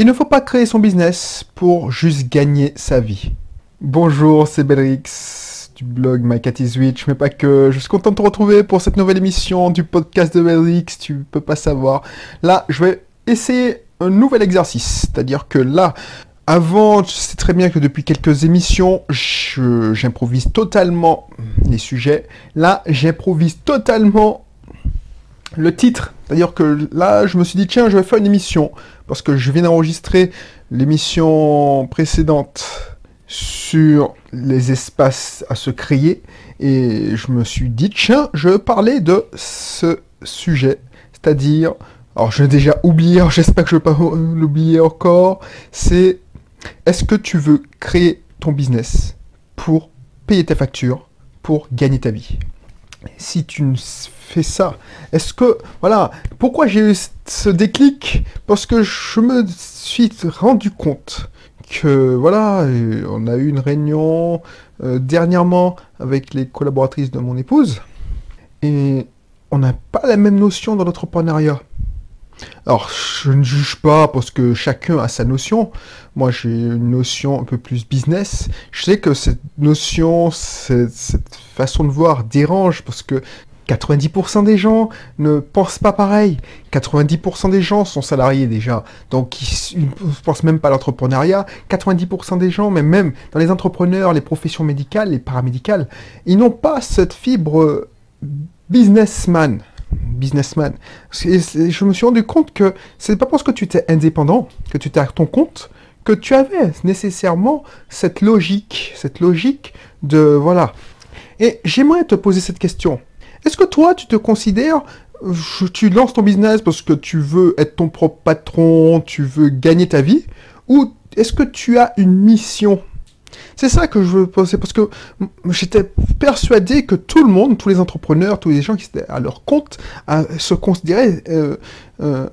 Il ne faut pas créer son business pour juste gagner sa vie. Bonjour, c'est Belrix du blog My Cat is Witch, mais pas que. Je suis content de te retrouver pour cette nouvelle émission du podcast de Belrix, tu peux pas savoir. Là, je vais essayer un nouvel exercice, c'est-à-dire que là, avant, tu sais très bien que depuis quelques émissions, j'improvise totalement les sujets. Là, j'improvise totalement le titre. C'est-à-dire que là, je me suis dit, tiens, je vais faire une émission, parce que je viens d'enregistrer l'émission précédente sur les espaces à se créer, et je me suis dit, tiens, je vais parler de ce sujet, c'est-à-dire, alors je l'ai déjà oublié, j'espère que je ne vais pas l'oublier encore, c'est, est-ce que tu veux créer ton business pour payer tes factures, pour gagner ta vie? Si tu ne fais ça Est-ce que, voilà, pourquoi j'ai eu ce déclic? Parce que je me suis rendu compte que, voilà, on a eu une réunion euh, dernièrement avec les collaboratrices de mon épouse, et on n'a pas la même notion dans l'entrepreneuriat. Alors, je ne juge pas parce que chacun a sa notion. Moi, j'ai une notion un peu plus business. Je sais que cette notion, cette, façon de voir dérange parce que 90% des gens ne pensent pas pareil. 90% des gens sont salariés déjà, donc ils ne pensent même pas à l'entrepreneuriat. 90% des gens, mais même dans les entrepreneurs, les professions médicales, les paramédicales, ils n'ont pas cette fibre businessman businessman. je me suis rendu compte que c'est pas parce que tu étais indépendant, que tu étais à ton compte, que tu avais nécessairement cette logique, cette logique de voilà. Et j'aimerais te poser cette question. Est-ce que toi, tu te considères, tu lances ton business parce que tu veux être ton propre patron, tu veux gagner ta vie, ou est-ce que tu as une mission? C'est ça que je veux poser, parce que j'étais persuadé que tout le monde, tous les entrepreneurs, tous les gens qui étaient à leur compte, se considéraient euh, euh,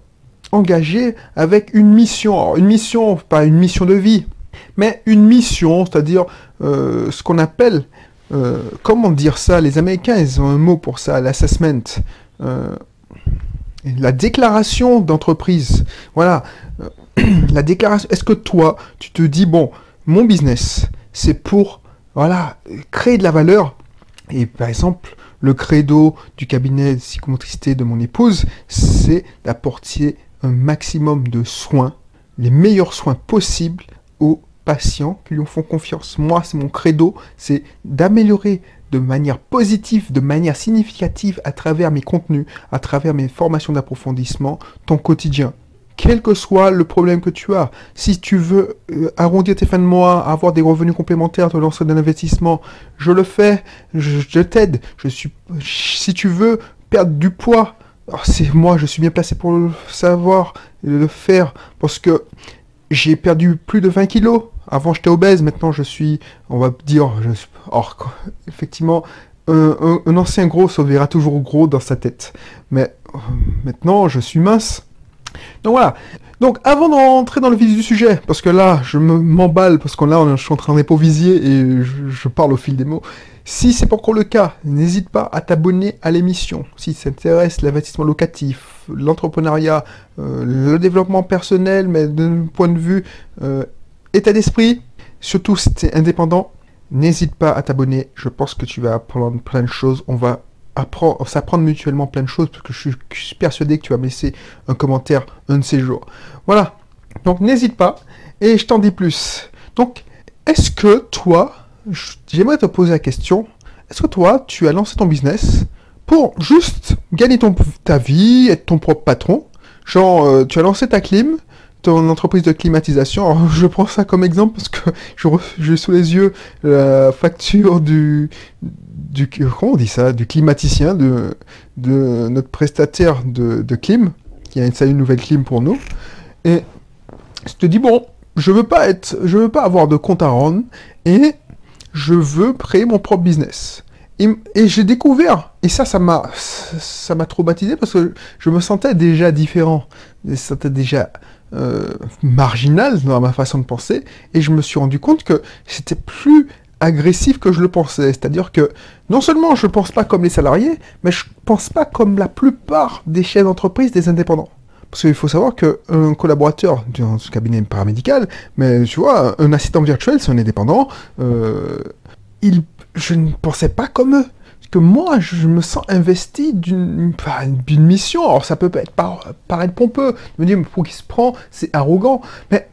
engagés avec une mission. une mission, pas une mission de vie, mais une mission, c'est-à-dire euh, ce qu'on appelle, comment dire ça Les Américains, ils ont un mot pour ça, l'assessment. la déclaration d'entreprise. Voilà. la déclaration. Est-ce que toi, tu te dis, bon, mon business, c'est pour voilà, créer de la valeur. Et par exemple, le credo du cabinet de psychomotricité de mon épouse, c'est d'apporter un maximum de soins, les meilleurs soins possibles aux patients qui lui font confiance. Moi, c'est mon credo, c'est d'améliorer de manière positive, de manière significative à travers mes contenus, à travers mes formations d'approfondissement, ton quotidien quel que soit le problème que tu as. Si tu veux euh, arrondir tes fins de mois, avoir des revenus complémentaires, te lancer dans l'investissement, je le fais, je, t'aide. Je suis, si tu veux perdre du poids, c'est moi, je suis bien placé pour le savoir le faire parce que j'ai perdu plus de 20 kilos. Avant, j'étais obèse, maintenant je suis, on va dire, je, or, effectivement, un, un ancien gros se verra toujours gros dans sa tête. Mais euh, maintenant, je suis mince. Donc voilà. Donc avant d'entrer dans le vif du sujet, parce que là je m'emballe, parce que là je suis en train d'improviser et je, parle au fil des mots. Si c'est pas encore le cas, n'hésite pas à t'abonner à l'émission. Si ça t'intéresse l'investissement locatif, l'entrepreneuriat, euh, le développement personnel, mais d'un point de vue euh, état d'esprit, surtout si tu es indépendant, n'hésite pas à t'abonner. Je pense que tu vas apprendre plein de choses. On va s'apprendre mutuellement plein de choses, parce que je suis persuadé que tu vas me laisser un commentaire un de ces jours. Voilà. Donc n'hésite pas, et je t'en dis plus. Donc, est-ce que toi, j'aimerais te poser la question, est-ce que toi, tu as lancé ton business pour juste gagner ton, ta vie, être ton propre patron? Genre, euh, tu as lancé ta clim, ton entreprise de climatisation. Je prends ça comme exemple parce que j'ai sous les yeux la facture du, du on dit ça, du climaticien, de, de notre prestataire de, de clim, qui a installé une nouvelle clim pour nous. Et je te dis bon, je veux pas être, je veux pas avoir de compte à rendre et je veux créer mon propre business. Et, j'ai découvert, et ça, ça m'a, ça m'a traumatisé parce que je me sentais déjà différent, je sentais déjà euh, marginal dans ma façon de penser, et je me suis rendu compte que c'était plus agressif que je le pensais. C'est-à-dire que non seulement je ne pense pas comme les salariés, mais je ne pense pas comme la plupart des chefs d'entreprise, des indépendants. Parce qu'il faut savoir qu'un collaborateur dans ce cabinet paramédical, mais tu vois, un assistant virtuel, c'est un indépendant, euh, il, je ne pensais pas comme eux. Parce que moi, je me sens investi d'une mission. Alors, ça peut être paraître pompeux. Me dire, pour qui se prend C'est arrogant. Mais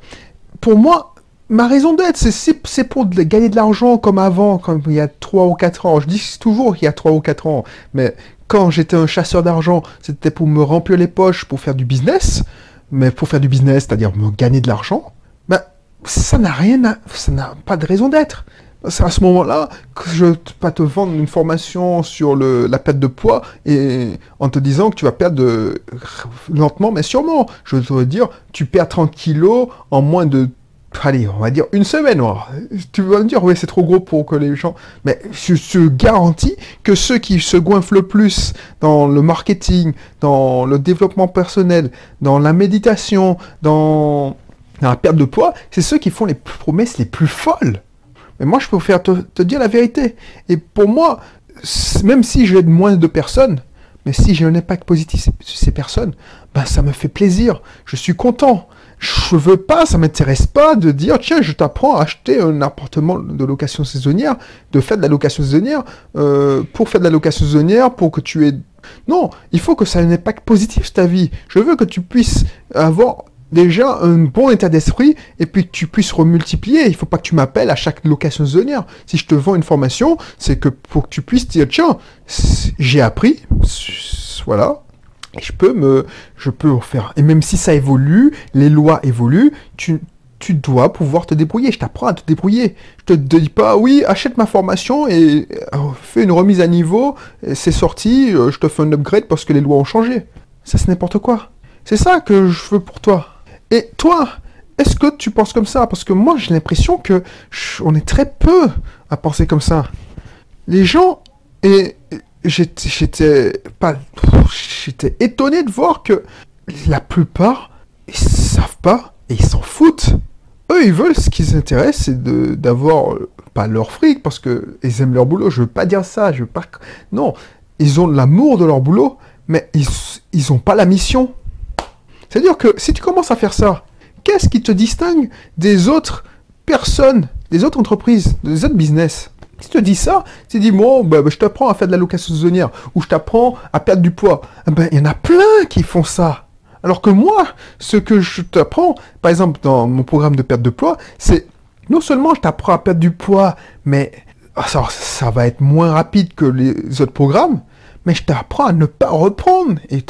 pour moi, ma raison d'être, c'est pour gagner de l'argent comme avant, comme il y a 3 ou 4 ans. Je dis toujours qu'il y a 3 ou 4 ans. Mais quand j'étais un chasseur d'argent, c'était pour me remplir les poches, pour faire du business. Mais pour faire du business, c'est-à-dire me gagner de l'argent, ben, ça n'a rien ça n'a pas de raison d'être c'est à ce moment-là que je ne pas te vendre une formation sur le, la perte de poids et en te disant que tu vas perdre lentement mais sûrement. Je veux te dire, tu perds 30 kilos en moins de allez, on va dire une semaine. Tu vas me dire, oui, c'est trop gros pour que les gens. Mais je te garantis que ceux qui se goinfrent le plus dans le marketing, dans le développement personnel, dans la méditation, dans la perte de poids, c'est ceux qui font les promesses les plus folles. Mais moi, je préfère te, te dire la vérité. Et pour moi, même si j'aide moins de personnes, mais si j'ai un impact positif sur ces personnes, ben ça me fait plaisir. Je suis content. Je veux pas, ça m'intéresse pas de dire tiens, je t'apprends à acheter un appartement de location saisonnière, de faire de la location saisonnière, euh, pour faire de la location saisonnière, pour que tu aies. Non, il faut que ça ait un impact positif sur ta vie. Je veux que tu puisses avoir déjà un bon état d'esprit et puis que tu puisses remultiplier. Il faut pas que tu m'appelles à chaque location saisonnière. Si je te vends une formation, c'est que pour que tu puisses dire tiens, j'ai appris, voilà. Je peux me, je peux faire. Et même si ça évolue, les lois évoluent, tu, dois pouvoir te débrouiller. Je t'apprends à te débrouiller. Je te dis pas, oui, achète ma formation et euh, fais une remise à niveau. C'est sorti, euh, je te fais un upgrade parce que les lois ont changé. Ça, c'est n'importe quoi. C'est ça que je veux pour toi. Et toi, est-ce que tu penses comme ça? Parce que moi, j'ai l'impression que on est très peu à penser comme ça. Les gens, et j'étais pas, j'étais étonné de voir que la plupart, ils savent pas et ils s'en foutent. Eux, ils veulent ce qui les intéresse, c'est d'avoir pas leur fric parce que ils aiment leur boulot. Je veux pas dire ça, je veux pas. Non, ils ont l'amour de leur boulot, mais ils, ils ont pas la mission. C'est-à-dire que si tu commences à faire ça, qu'est-ce qui te distingue des autres personnes, des autres entreprises, des autres business? Si tu te dis ça, tu te dis, bon, bah, bah, je t'apprends à faire de la location saisonnière, ou je t'apprends à perdre du poids. Eh ben, il y en a plein qui font ça. Alors que moi, ce que je t'apprends, par exemple, dans mon programme de perte de poids, c'est non seulement je t'apprends à perdre du poids, mais ah, ça, ça va être moins rapide que les autres programmes, mais je t'apprends à ne pas reprendre et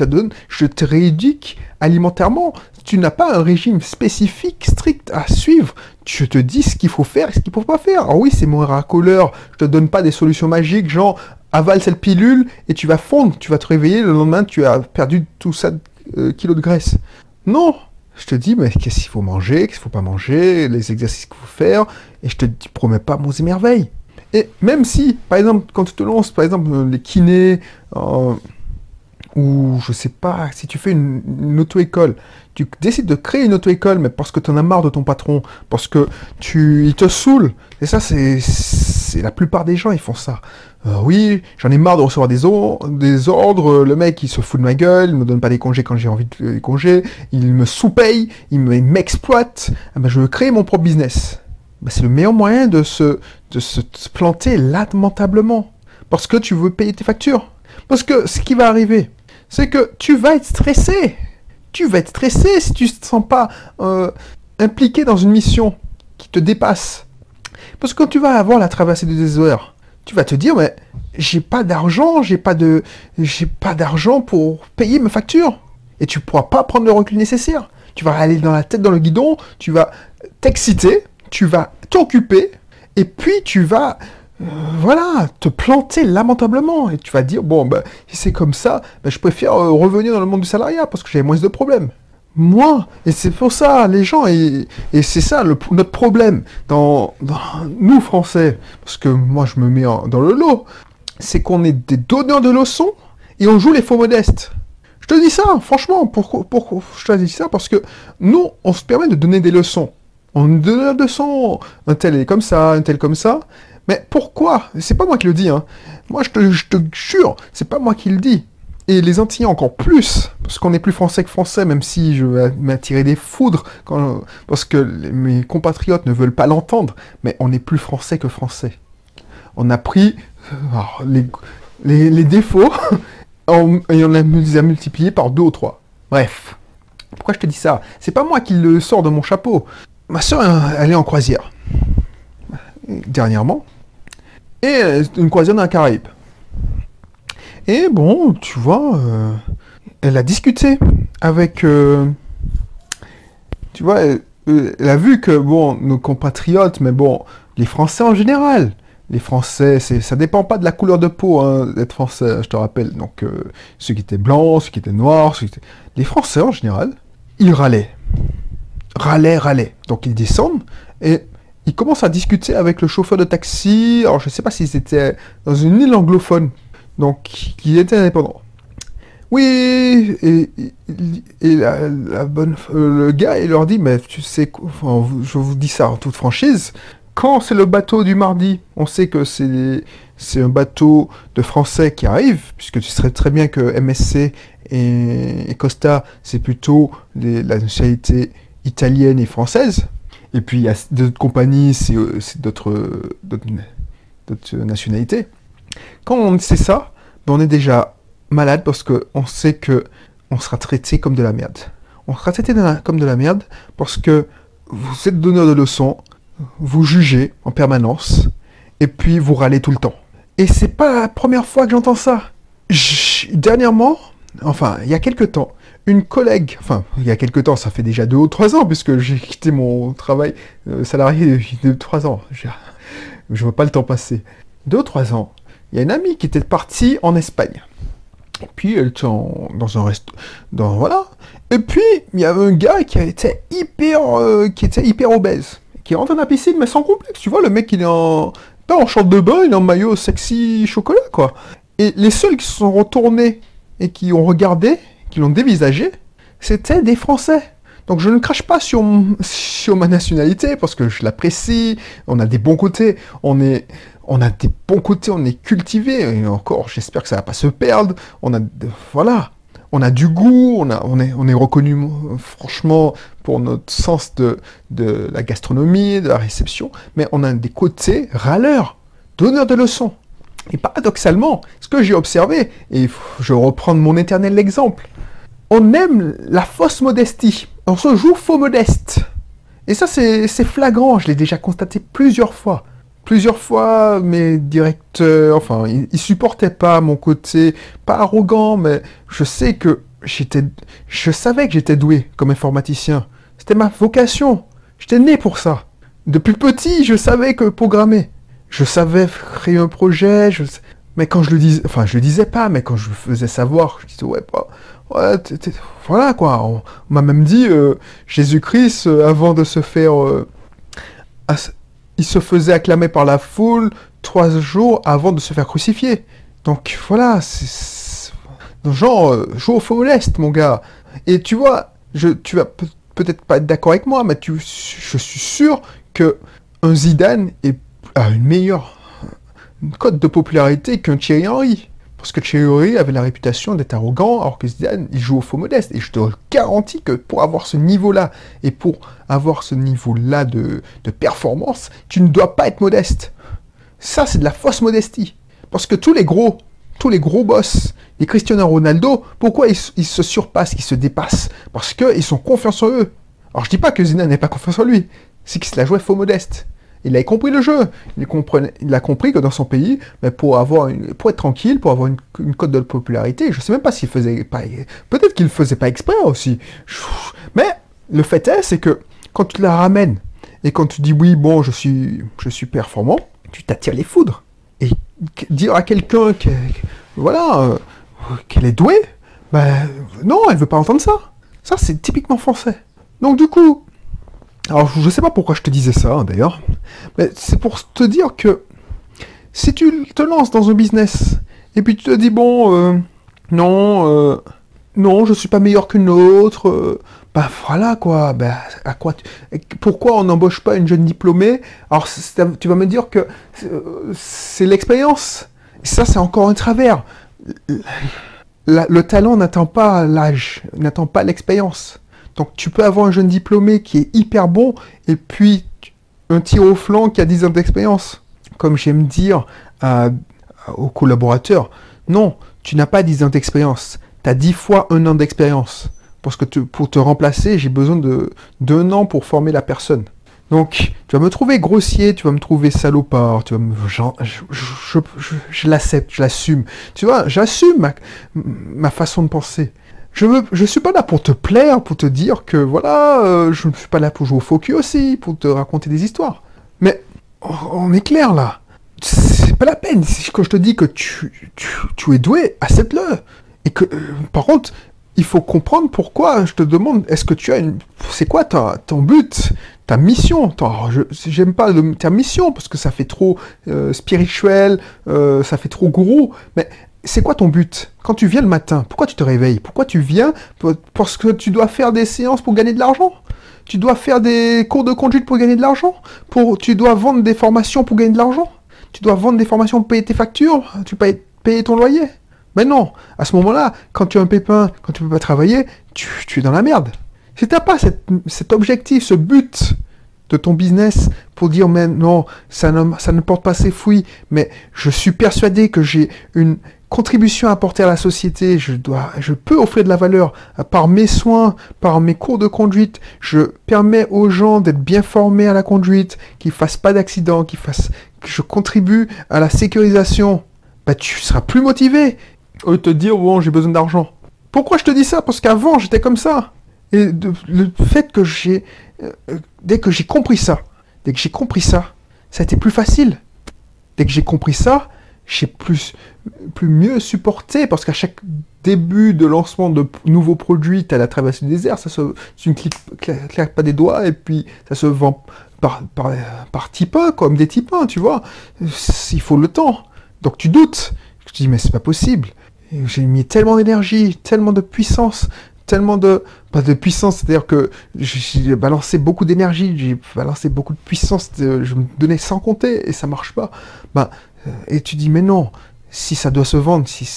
je te rééduque alimentairement. Tu n'as pas un régime spécifique, strict à suivre. Je te dis ce qu'il faut faire et ce qu'il ne faut pas faire. Alors oui, c'est mon racoleur. Je te donne pas des solutions magiques, genre avale cette pilule et tu vas fondre. Tu vas te réveiller le lendemain, tu as perdu tout ça euh, kilos de graisse. Non, je te dis, mais qu'est-ce qu'il faut manger, qu'est-ce qu'il faut pas manger, les exercices qu'il faut faire, et je te promets pas mon émerveil. Et même si, par exemple, quand tu te lances, par exemple, les kinés, euh, ou je sais pas, si tu fais une, auto-école, tu décides de créer une auto-école, mais parce que tu en as marre de ton patron, parce que tu, il te saoule. Et ça, c'est, c'est la plupart des gens, ils font ça. Euh, oui, j'en ai marre de recevoir des, des ordres, le mec, il se fout de ma gueule, il me donne pas des congés quand j'ai envie de congés, il me sous-paye, il m'exploite. Ah ben, je veux créer mon propre business. Ben, c'est le meilleur moyen de se, de se planter lamentablement. Parce que tu veux payer tes factures. Parce que ce qui va arriver, c'est que tu vas être stressé. Tu vas être stressé si tu ne te sens pas euh, impliqué dans une mission qui te dépasse. Parce que quand tu vas avoir la traversée du désert, tu vas te dire, mais j'ai pas d'argent, j'ai pas de, j'ai pas d'argent pour payer mes factures. Et tu pourras pas prendre le recul nécessaire. Tu vas aller dans la tête dans le guidon, tu vas t'exciter, tu vas t'occuper, et puis tu vas voilà, te planter lamentablement. Et tu vas dire, bon, ben, si c'est comme ça, ben, je préfère euh, revenir dans le monde du salariat parce que j'ai moins de problèmes. Moi, et c'est pour ça, les gens, et, c'est ça notre problème dans, nous Français, parce que moi je me mets dans le lot, c'est qu'on est des donneurs de leçons et on joue les faux modestes. Je te dis ça, franchement, pourquoi, pourquoi je te dis ça? Parce que nous, on se permet de donner des leçons. On donne des leçons, un tel est comme ça, un tel comme ça, mais pourquoi? C'est pas moi qui le dis, hein. Moi, je te, jure, c'est pas moi qui le dis. et les Antillais encore plus, parce qu'on est plus français que français, même si je vais m'attirer des foudres, parce que mes compatriotes ne veulent pas l'entendre, mais on est plus français que français. On a pris les, les, défauts et on les a multipliés par deux ou trois. Bref. Pourquoi je te dis ça? C'est pas moi qui le sors de mon chapeau. Ma soeur, elle est en croisière. Dernièrement. Et une croisière dans la Caraïbe. Et bon, tu vois, euh, elle a discuté avec... Euh, tu vois, elle, a vu que, bon, nos compatriotes, mais bon, les Français en général, les Français, ça dépend pas de la couleur de peau hein, d'être Français, je te rappelle. Donc, euh, ceux qui étaient blancs, ceux qui étaient noirs, ceux qui étaient... les Français en général, ils râlaient. Râlaient, râlaient. Donc, ils descendent et ils commencent à discuter avec le chauffeur de taxi. Alors, je sais pas s'ils étaient dans une île anglophone, donc qui était indépendant. Oui, et, la, bonne, euh, le gars, il leur dit, mais tu sais, je vous dis ça en toute franchise, quand c'est le bateau du mardi, on sait que c'est un bateau de Français qui arrive, puisque tu sais très bien que MSC et, Costa, c'est plutôt la nationalité italienne et française. Et puis il y a d'autres compagnies, c'est d'autres nationalités. Quand on sait ça, ben, on est déjà malade parce qu'on sait que on sera traité comme de la merde. On sera traité comme de la merde parce que vous êtes donneur de leçons, vous jugez en permanence, et puis vous râlez tout le temps. Et c'est pas la première fois que j'entends ça. dernièrement, enfin, il y a quelques temps, une collègue, enfin, il y a quelques temps, ça fait déjà deux ou trois ans, puisque j'ai quitté mon travail euh, salarié depuis deux ou trois ans. Je, je vois pas le temps passer. Deux ou trois ans, il y a une amie qui était partie en Espagne. Puis elle était dans un resto, dans voilà. Et puis il y avait un gars qui était hyper, euh, qui était hyper obèse, qui rentre dans la piscine mais sans complexe. Tu vois, le mec il est en pas en short de bain, il est en maillot sexy chocolat quoi. Et les seuls qui se sont retournés et qui ont regardé, qui l'ont dévisagé, c'était des Français. Donc je ne crache pas sur, sur ma nationalité parce que je l'apprécie, on a des bons côtés, on est, on a des bons côtés, on est cultivé, et encore, j'espère que ça va pas se perdre. On a, voilà, on a du goût, on, a, on, est, on est reconnu, franchement, pour notre sens de, de la gastronomie, de la réception, mais on a des côtés râleurs, donneurs de leçons. Et paradoxalement, ce que j'ai observé, et je reprends mon éternel exemple, on aime la fausse modestie. On se joue faux modeste. Et ça, c'est flagrant, je l'ai déjà constaté plusieurs fois plusieurs fois mes directeurs, enfin, ils, supportaient pas mon côté, pas arrogant, mais je sais que j'étais, je savais que j'étais doué comme informaticien. C'était ma vocation. J'étais né pour ça. Depuis petit, je savais que programmer. Je savais créer un projet, je... mais quand je le disais, enfin, je le disais pas, mais quand je le faisais savoir, je disais, ouais, ouais, voilà, quoi. On, m'a même dit, euh, Jésus-Christ, euh, avant de se faire, euh, il se faisait acclamer par la foule trois jours avant de se faire crucifier. Donc voilà, c'est genre joue au faux moleste, mon gars. Et tu vois, je, tu vas peut-être pas être d'accord avec moi, mais tu, je suis sûr que un Zidane est, a une meilleure cote de popularité qu'un Thierry Henry. Parce que Thierry avait la réputation d'être arrogant, alors que Zidane, il joue au faux modeste. Et je te garantis que pour avoir ce niveau-là, et pour avoir ce niveau-là de, performance, tu ne dois pas être modeste. Ça, c'est de la fausse modestie. Parce que tous les gros, tous les gros boss, les Cristiano Ronaldo, pourquoi ils, se surpassent, ils se dépassent? Parce qu'ils sont confiants en eux. Alors je dis pas que Zidane n'est pas confiance en lui, c'est qu'il se la jouait faux modeste. Il a compris le jeu. Il, a compris que dans son pays, mais pour, avoir pour être tranquille, pour avoir une, cote de popularité, je ne sais même pas s'il faisait pas. Peut-être qu'il ne faisait pas exprès aussi. Mais le fait est, c'est que quand tu la ramènes et quand tu dis oui, bon, je suis, je performant, tu t'attires les foudres. Et dire à quelqu'un que, voilà, euh, qu'elle est douée, ben non, elle veut pas entendre ça. Ça, c'est typiquement français. Donc du coup, alors, je sais pas pourquoi je te disais ça, hein, d'ailleurs, mais c'est pour te dire que si tu te lances dans un business et puis tu te dis, bon, euh, non, euh, non, je suis pas meilleur qu'une autre, bah voilà quoi, bah, à quoi pourquoi on n'embauche pas une jeune diplômée? Alors, tu vas me dire que c'est l'expérience. Ça, c'est encore un travers. le talent n'attend pas l'âge, n'attend pas l'expérience. Donc tu peux avoir un jeune diplômé qui est hyper bon et puis un tir au flanc qui a 10 ans d'expérience. Comme j'aime dire aux collaborateurs, non, tu n'as pas 10 ans d'expérience, tu as 10 fois un an d'expérience. Parce que pour te remplacer, j'ai besoin d'un an pour former la personne. Donc, tu vas me trouver grossier, tu vas me trouver salopard, tu vas me... je, l'accepte, je l'assume. Tu vois, j'assume ma, façon de penser. Je veux, je suis pas là pour te plaire, pour te dire que voilà, euh, je ne suis pas là pour jouer au focus aussi, pour te raconter des histoires. Mais on est clair là. C'est pas la peine. Quand je te dis que tu, es doué, accepte-le. Et que, euh, par contre, il faut comprendre pourquoi je te demande, est-ce que tu as une... C'est quoi ta, ton but Ta mission? J'aime pas ta mission parce que ça fait trop euh, spirituel, ça fait trop gourou. Mais c'est quoi ton but? Quand tu viens le matin, pourquoi tu te réveilles? Pourquoi tu viens Parce que tu dois faire des séances pour gagner de l'argent? Tu dois faire des cours de conduite pour gagner de l'argent? Tu dois vendre des formations pour gagner de l'argent? Tu dois vendre des formations pour payer tes factures? Tu payes payer ton loyer? Mais non, à ce moment-là, quand tu as un pépin, quand tu peux pas travailler, tu, es dans la merde. Si tu n'as pas cet objectif, ce but de ton business pour dire mais non, ça ne, ça ne porte pas ses fruits, mais je suis persuadé que j'ai une contribution à apporter à la société, je dois, je peux offrir de la valeur par mes soins, par mes cours de conduite, je permets aux gens d'être bien formés à la conduite, qu'ils fassent pas d'accident, qu'ils fassent, que je contribue à la sécurisation, bah tu seras plus motivé au te dire, bon, j'ai besoin d'argent. Pourquoi je te dis ça? Parce qu'avant, j'étais comme ça. Et le fait que j'ai... Euh, dès que j'ai compris ça, dès que j'ai compris ça, ça a été plus facile. Dès que j'ai compris ça, j'ai plus, plus mieux supporté, parce qu'à chaque début de lancement de nouveaux produits, tu as la traversée du désert, ça se, tu ne cliques, pas des doigts, et puis ça se vend par, par, par type 1, comme des types 1, tu vois. Il faut le temps. Donc tu doutes. Je te dis, mais c'est pas possible. J'ai mis tellement d'énergie, tellement de puissance, tellement de... Pas de puissance, c'est-à-dire que j'ai balancé beaucoup d'énergie, j'ai balancé beaucoup de puissance, je me donnais sans compter et ça marche pas. Bah, et tu dis, mais non, si ça doit se vendre, si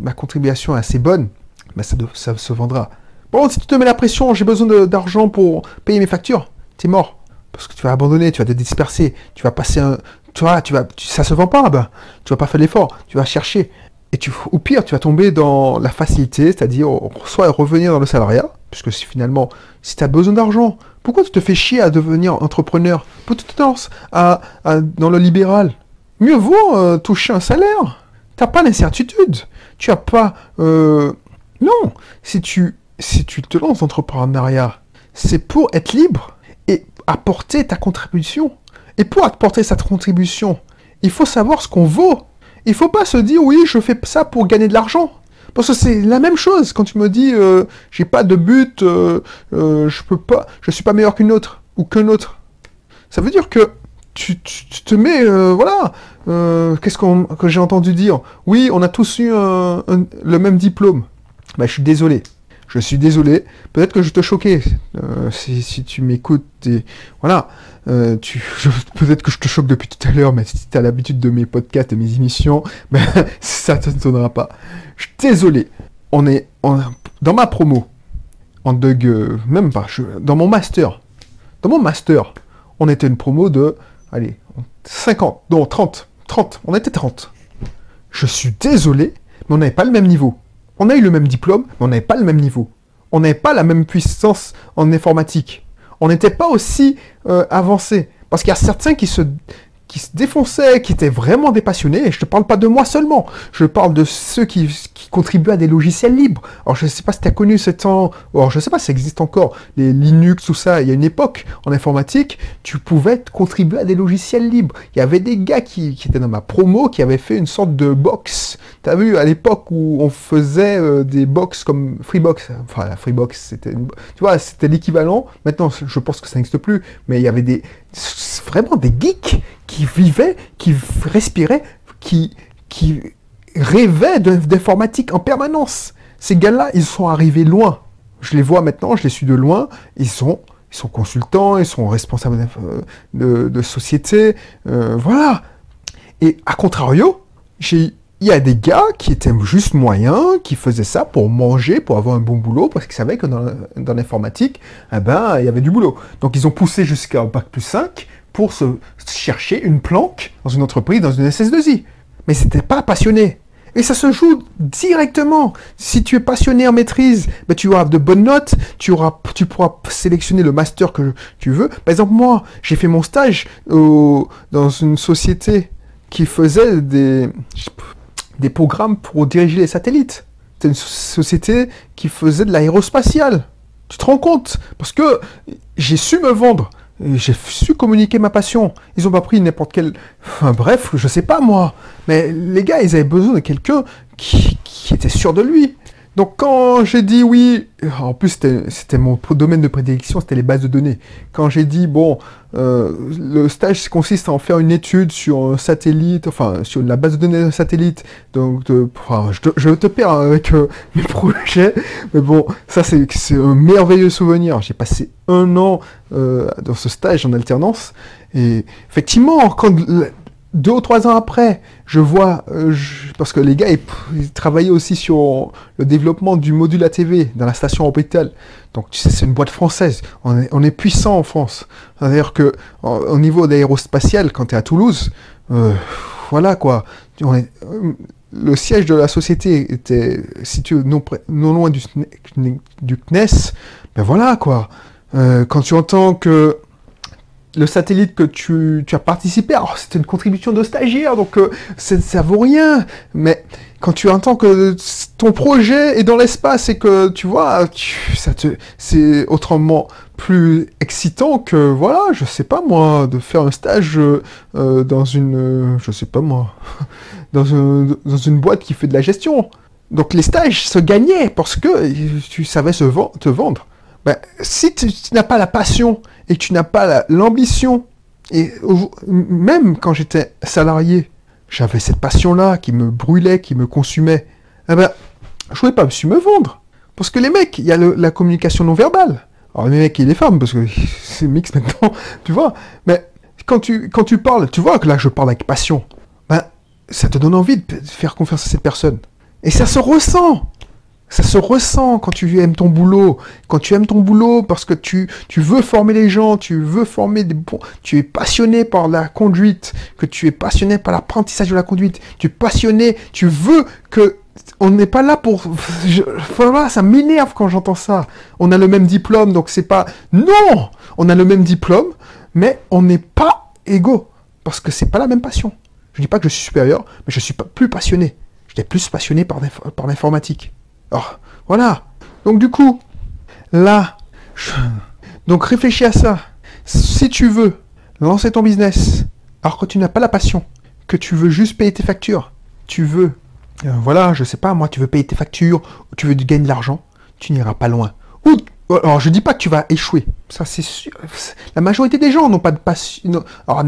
ma contribution est assez bonne, bah ça, ça se vendra. Bon, si tu te mets la pression, j'ai besoin d'argent pour payer mes factures, t'es mort. Parce que tu vas abandonner, tu vas te disperser, tu vas passer un... Tu vois, tu vas, ça se vend pas, bah, tu vas pas faire l'effort, tu vas chercher. Et tu, ou pire, tu vas tomber dans la facilité, c'est-à-dire soit revenir dans le salariat, puisque si finalement, si tu as besoin d'argent, pourquoi tu te fais chier à devenir entrepreneur? Pourquoi tu te lances à, dans le libéral? Mieux vaut euh, toucher un salaire. Tu n'as pas l'incertitude. Tu as pas... Euh, non, si tu, si tu te lances dans l'entrepreneuriat, c'est pour être libre et apporter ta contribution. Et pour apporter cette contribution, il faut savoir ce qu'on vaut. Il faut pas se dire oui, je fais ça pour gagner de l'argent. Parce que c'est la même chose quand tu me dis euh, j'ai pas de but, je peux pas, je suis pas meilleur qu'une autre ou qu'un autre. Ça veut dire que tu, te mets, voilà, qu'est-ce que j'ai entendu dire? Oui, on a tous eu le même diplôme. Bah, je suis désolé. Je suis désolé. Peut-être que je te choquais si, si, tu m'écoutes. Et... Voilà. Euh, peut-être que je te choque depuis tout à l'heure, mais si tu as l'habitude de mes podcasts, de mes émissions, ben, ça ne t'étonnera pas. Je suis désolé. On est dans ma promo, en Doug, euh, même pas, dans mon master. Dans mon master, on était une promo de, allez, 50, non, 30, 30, on était 30. Je suis désolé, mais on n'avait pas le même niveau. On a eu le même diplôme, mais on n'avait pas le même niveau. On n'avait pas la même puissance en informatique on n'était pas aussi euh, avancé. Parce qu'il y a certains qui se, qui se défonçaient, qui étaient vraiment des passionnés, et je ne te parle pas de moi seulement, je parle de ceux qui, qui contribuent à des logiciels libres. Alors je ne sais pas si tu connu ce temps, alors je ne sais pas si ça existe encore, les Linux, tout ça, il y a une époque en informatique, tu pouvais contribuer à des logiciels libres. Il y avait des gars qui, qui étaient dans ma promo qui avaient fait une sorte de box. Tu as vu, à l'époque où on faisait euh, des box comme Freebox, enfin la Freebox, c'était tu vois, c'était l'équivalent, maintenant je pense que ça n'existe plus, mais il y avait des vraiment des geeks qui vivaient, qui respiraient, qui, qui rêvaient d'informatique en permanence. Ces gars-là, ils sont arrivés loin. Je les vois maintenant, je les suis de loin. Ils sont, ils sont consultants, ils sont responsables de, de, société. Euh, voilà. Et à contrario, j'ai il y a des gars qui étaient juste moyens, qui faisaient ça pour manger, pour avoir un bon boulot, parce qu'ils savaient que dans, l'informatique, eh ben, il y avait du boulot. Donc ils ont poussé jusqu'à bac plus 5 pour se chercher une planque dans une entreprise, dans une SS2I. Mais c'était pas passionné. Et ça se joue directement. Si tu es passionné en maîtrise, ben tu auras de bonnes notes, tu, auras, tu pourras sélectionner le master que tu veux. Par exemple, moi, j'ai fait mon stage au, dans une société qui faisait des, des programmes pour diriger les satellites. C'était une société qui faisait de l'aérospatial. Tu te rends compte? Parce que j'ai su me vendre. J'ai su communiquer ma passion. Ils ont pas pris n'importe quel... Enfin, bref, je sais pas moi. Mais les gars, ils avaient besoin de quelqu'un qui, qui était sûr de lui. Donc quand j'ai dit oui, en plus c'était mon domaine de prédilection, c'était les bases de données. Quand j'ai dit bon, euh, le stage consiste à en faire une étude sur un satellite, enfin sur la base de données d'un satellite. Donc enfin, je, te, je, te, perds avec euh, mes projets, mais bon, ça c'est un merveilleux souvenir. J'ai passé un an euh, dans ce stage en alternance et effectivement quand deux ou trois ans après, je vois, euh, parce que les gars, ils, travaillaient aussi sur le développement du module ATV dans la station hôpital. Donc, tu sais, c'est une boîte française. On est, on est puissant en France. C'est-à-dire que, au niveau d'aérospatial, quand tu es à Toulouse, euh, voilà quoi. Euh, le siège de la société était situé non, non loin du, du CNES. Ben voilà quoi. Euh, quand tu entends que le satellite que tu, as participé, alors c'était une contribution de stagiaire, donc euh, ça vaut rien. Mais quand tu entends que ton projet est dans l'espace et que tu vois, ça te, c'est autrement plus excitant que voilà, je sais pas moi, de faire un stage euh, dans une, je sais pas moi, dans, une boîte qui fait de la gestion. Donc les stages se gagnaient parce que tu savais te vendre. Ben, si tu, n'as pas la passion et tu n'as pas l'ambition, et même quand j'étais salarié, j'avais cette passion-là qui me brûlait, qui me consumait, eh ben, je pouvais pas me vendre. Parce que les mecs, il y a la communication non verbale. Alors les mecs et les femmes, parce que c'est mix maintenant, tu vois. Mais quand tu, quand tu parles, tu vois que là je parle avec passion. Ben, ça te donne envie de faire confiance à cette personne. Et ça se ressent. Ça se ressent quand tu aimes ton boulot. Quand tu aimes ton boulot parce que tu, veux former les gens, tu veux former des bons, tu es passionné par la conduite, que tu es passionné par l'apprentissage de la conduite, tu es passionné, tu veux que on n'est pas là pour. voilà, ça m'énerve quand j'entends ça. On a le même diplôme, donc c'est pas. Non On a le même diplôme, mais on n'est pas égaux. Parce que c'est pas la même passion. Je dis pas que je suis supérieur, mais je suis pas plus passionné. J'étais plus passionné par l'informatique. Oh, voilà. Donc du coup, là, donc réfléchis à ça. Si tu veux lancer ton business, alors que tu n'as pas la passion, que tu veux juste payer tes factures, tu veux, euh, voilà, je sais pas, moi, tu veux payer tes factures, ou tu veux gagner de l'argent, tu n'iras pas loin. Ou, alors je dis pas que tu vas échouer, ça c'est sûr. La majorité des gens n'ont pas de passion. Alors,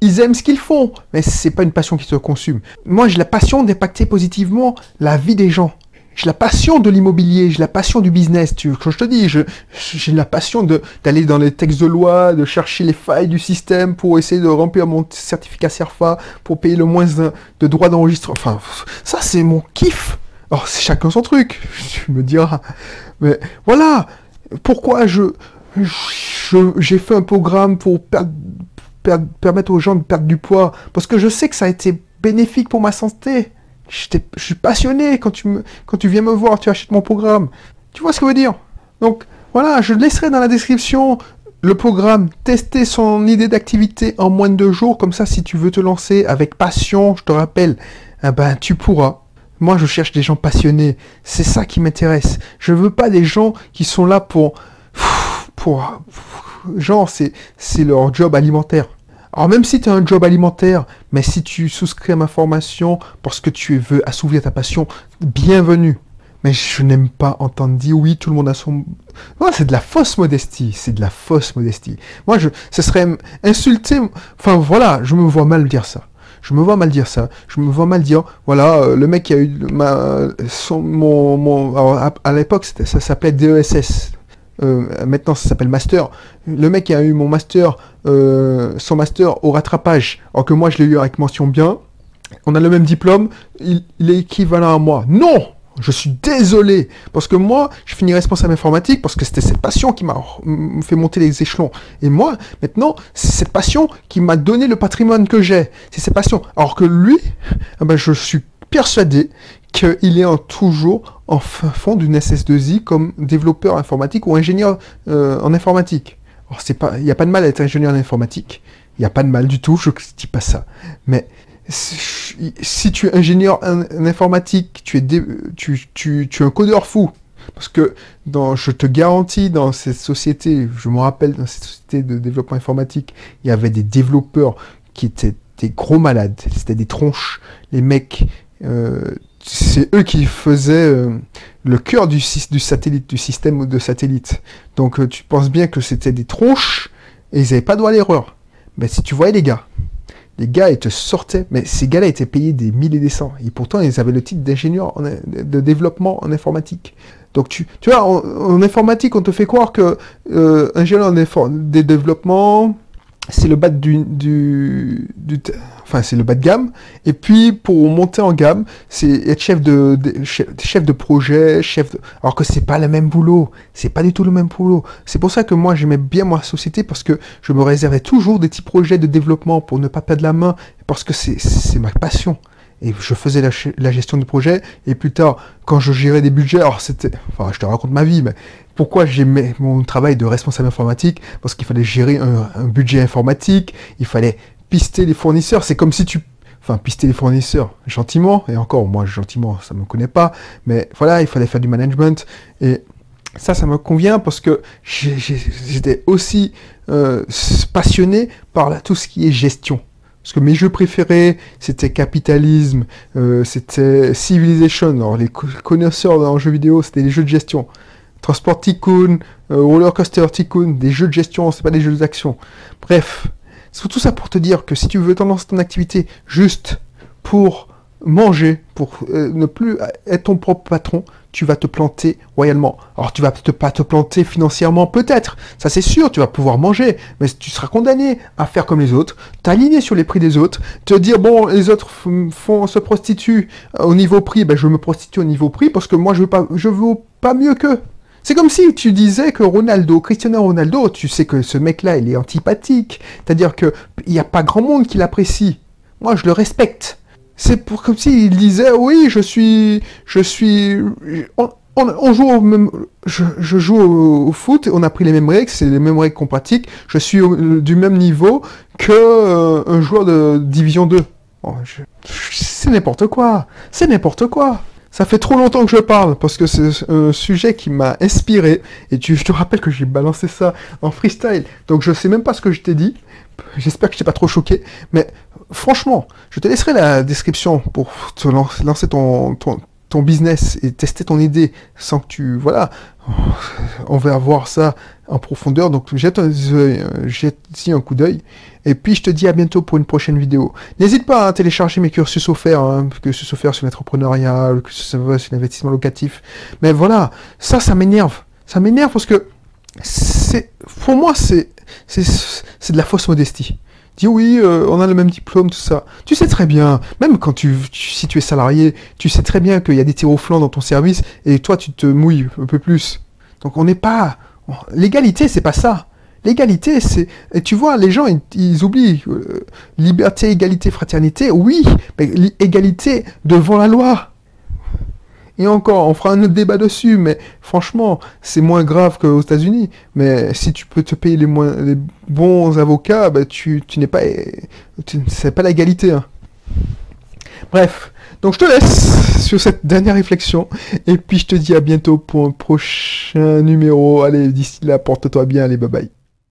ils aiment ce qu'ils font, mais c'est pas une passion qui se consume. Moi, j'ai la passion d'impacter positivement la vie des gens j'ai la passion de l'immobilier, j'ai la passion du business. Tu, je te dis, j'ai la passion d'aller dans les textes de loi, de chercher les failles du système pour essayer de remplir mon certificat CERFA, pour payer le moins de, droits d'enregistrement. Enfin, ça c'est mon kiff. Alors c'est chacun son truc, tu me diras. Mais voilà, pourquoi je j'ai fait un programme pour permettre aux gens de perdre du poids? Parce que je sais que ça a été bénéfique pour ma santé je suis passionné quand tu, viens me voir, tu achètes mon programme. Tu vois ce que je veux dire? Donc voilà, je laisserai dans la description le programme Tester son idée d'activité en moins de deux jours. Comme ça, si tu veux te lancer avec passion, je te rappelle, eh ben, tu pourras. Moi, je cherche des gens passionnés. C'est ça qui m'intéresse. Je veux pas des gens qui sont là pour... pour genre, c'est leur job alimentaire. Alors même si tu as un job alimentaire, mais si tu souscris à ma formation parce que tu veux assouvir ta passion, bienvenue. Mais je n'aime pas entendre dire oui, tout le monde a son... c'est de la fausse modestie, c'est de la fausse modestie. Moi, je, ce serait insulter... Enfin voilà, je me vois mal dire ça. Je me vois mal dire ça. Je me vois mal dire, voilà, euh, le mec qui a eu ma, son, mon, mon à, à l'époque, ça s'appelait DESS, euh, maintenant ça s'appelle master. Le mec qui a eu mon master, euh, son master au rattrapage, alors que moi je l'ai eu avec mention bien, on a le même diplôme, il, est équivalent à moi. Non je suis désolé, parce que moi, je finis responsable informatique parce que c'était cette passion qui m'a fait monter les échelons. Et moi, maintenant, c'est cette passion qui m'a donné le patrimoine que j'ai. C'est cette passion. Alors que lui, eh ben, je suis persuadé qu'il est en, toujours en fond d'une SS2I comme développeur informatique ou ingénieur euh, en informatique. Il n'y a pas de mal à être ingénieur en informatique. Il n'y a pas de mal du tout, je ne dis pas ça. Mais si tu es ingénieur en, informatique, tu es, tu, es un codeur fou. Parce que je te garantis, dans cette société, je me rappelle, dans cette société de développement informatique, il y avait des développeurs qui étaient des gros malades. C'était des tronches. Les mecs, euh, c'est eux qui faisaient euh, le cœur du, du satellite, du système de satellite. Donc euh, tu penses bien que c'était des tronches et ils n'avaient pas droit à l'erreur. Mais si tu voyais les gars, les gars, ils te sortaient, mais ces gars-là étaient payés des milliers et des cents. Et pourtant, ils avaient le titre d'ingénieur de développement en informatique. Donc, tu, tu vois, en, informatique, on te fait croire que euh, ingénieur en des c'est le bas du, du, c'est le bas de gamme. Et puis pour monter en gamme, c'est être chef de, chef, de projet, chef. De, alors que c'est pas le même boulot, c'est pas du tout le même boulot. C'est pour ça que moi j'aimais bien ma société parce que je me réservais toujours des petits projets de développement pour ne pas perdre la main parce que c'est ma passion et je faisais la, gestion du projet. Et plus tard, quand je gérais des budgets, alors c'était, enfin, je te raconte ma vie, mais pourquoi j'aimais mon travail de responsable informatique? Parce qu'il fallait gérer un, budget informatique, il fallait pister les fournisseurs. C'est comme si tu enfin pister les fournisseurs gentiment et encore moi gentiment ça me connaît pas mais voilà il fallait faire du management et ça ça me convient parce que j'étais aussi euh, passionné par tout ce qui est gestion parce que mes jeux préférés, c'était Capitalisme, euh, c'était Civilization. Alors les connaisseurs dans jeux vidéo, c'était les jeux de gestion. Transport Tycoon, euh, Roller Coaster Tycoon, des jeux de gestion, c'est pas des jeux d'action. Bref, c'est tout ça pour te dire que si tu veux lancer ton activité juste pour manger, pour euh, ne plus être ton propre patron, tu vas te planter royalement. Alors tu vas peut-être pas te planter financièrement, peut-être, ça c'est sûr, tu vas pouvoir manger, mais tu seras condamné à faire comme les autres, t'aligner sur les prix des autres, te dire bon, les autres font se prostituent au niveau prix, ben je me prostitue au niveau prix parce que moi je veux pas, je veux pas mieux qu'eux. C'est comme si tu disais que Ronaldo, Cristiano Ronaldo, tu sais que ce mec-là, il est antipathique. C'est-à-dire qu'il n'y a pas grand monde qui l'apprécie. Moi, je le respecte. C'est pour comme s'il disait oui, je suis, je suis, on, joue au même, je, joue au, foot, on a pris les mêmes règles, c'est les mêmes règles qu'on pratique. Je suis du même niveau que euh, un joueur de division 2. c'est n'importe quoi, c'est n'importe quoi. Ça fait trop longtemps que je parle parce que c'est un sujet qui m'a inspiré et tu, je te rappelle que j'ai balancé ça en freestyle. Donc je sais même pas ce que je t'ai dit. J'espère que je t'ai pas trop choqué, mais franchement, je te laisserai la description pour te lancer ton, business et tester ton idée sans que tu... Voilà, on va voir ça en profondeur. Donc jette, jette ici un coup d'œil. Et puis je te dis à bientôt pour une prochaine vidéo. N'hésite pas à télécharger mes cursus offerts, hein, cursus offerts sur l'entrepreneuriat, soit sur l'investissement locatif. Mais voilà, ça, ça m'énerve. Ça m'énerve parce que c'est, pour moi, c'est, c'est de la fausse modestie. Dis oui, euh, on a le même diplôme, tout ça. Tu sais très bien, même quand tu, si tu es salarié, tu sais très bien qu'il y a des tirs au flanc dans ton service et toi tu te mouilles un peu plus. Donc on n'est pas, l'égalité c'est pas ça. L'égalité c'est, tu vois, les gens ils, oublient euh, liberté, égalité, fraternité. Oui, mais égalité devant la loi. Et encore, on fera un autre débat dessus, mais franchement, c'est moins grave qu'aux États-Unis. Mais si tu peux te payer les, les bons avocats, bah, tu, tu n'es pas. C'est pas l'égalité. Hein. Bref, donc je te laisse sur cette dernière réflexion. Et puis je te dis à bientôt pour un prochain numéro. Allez, d'ici là, porte-toi bien. Allez, bye bye.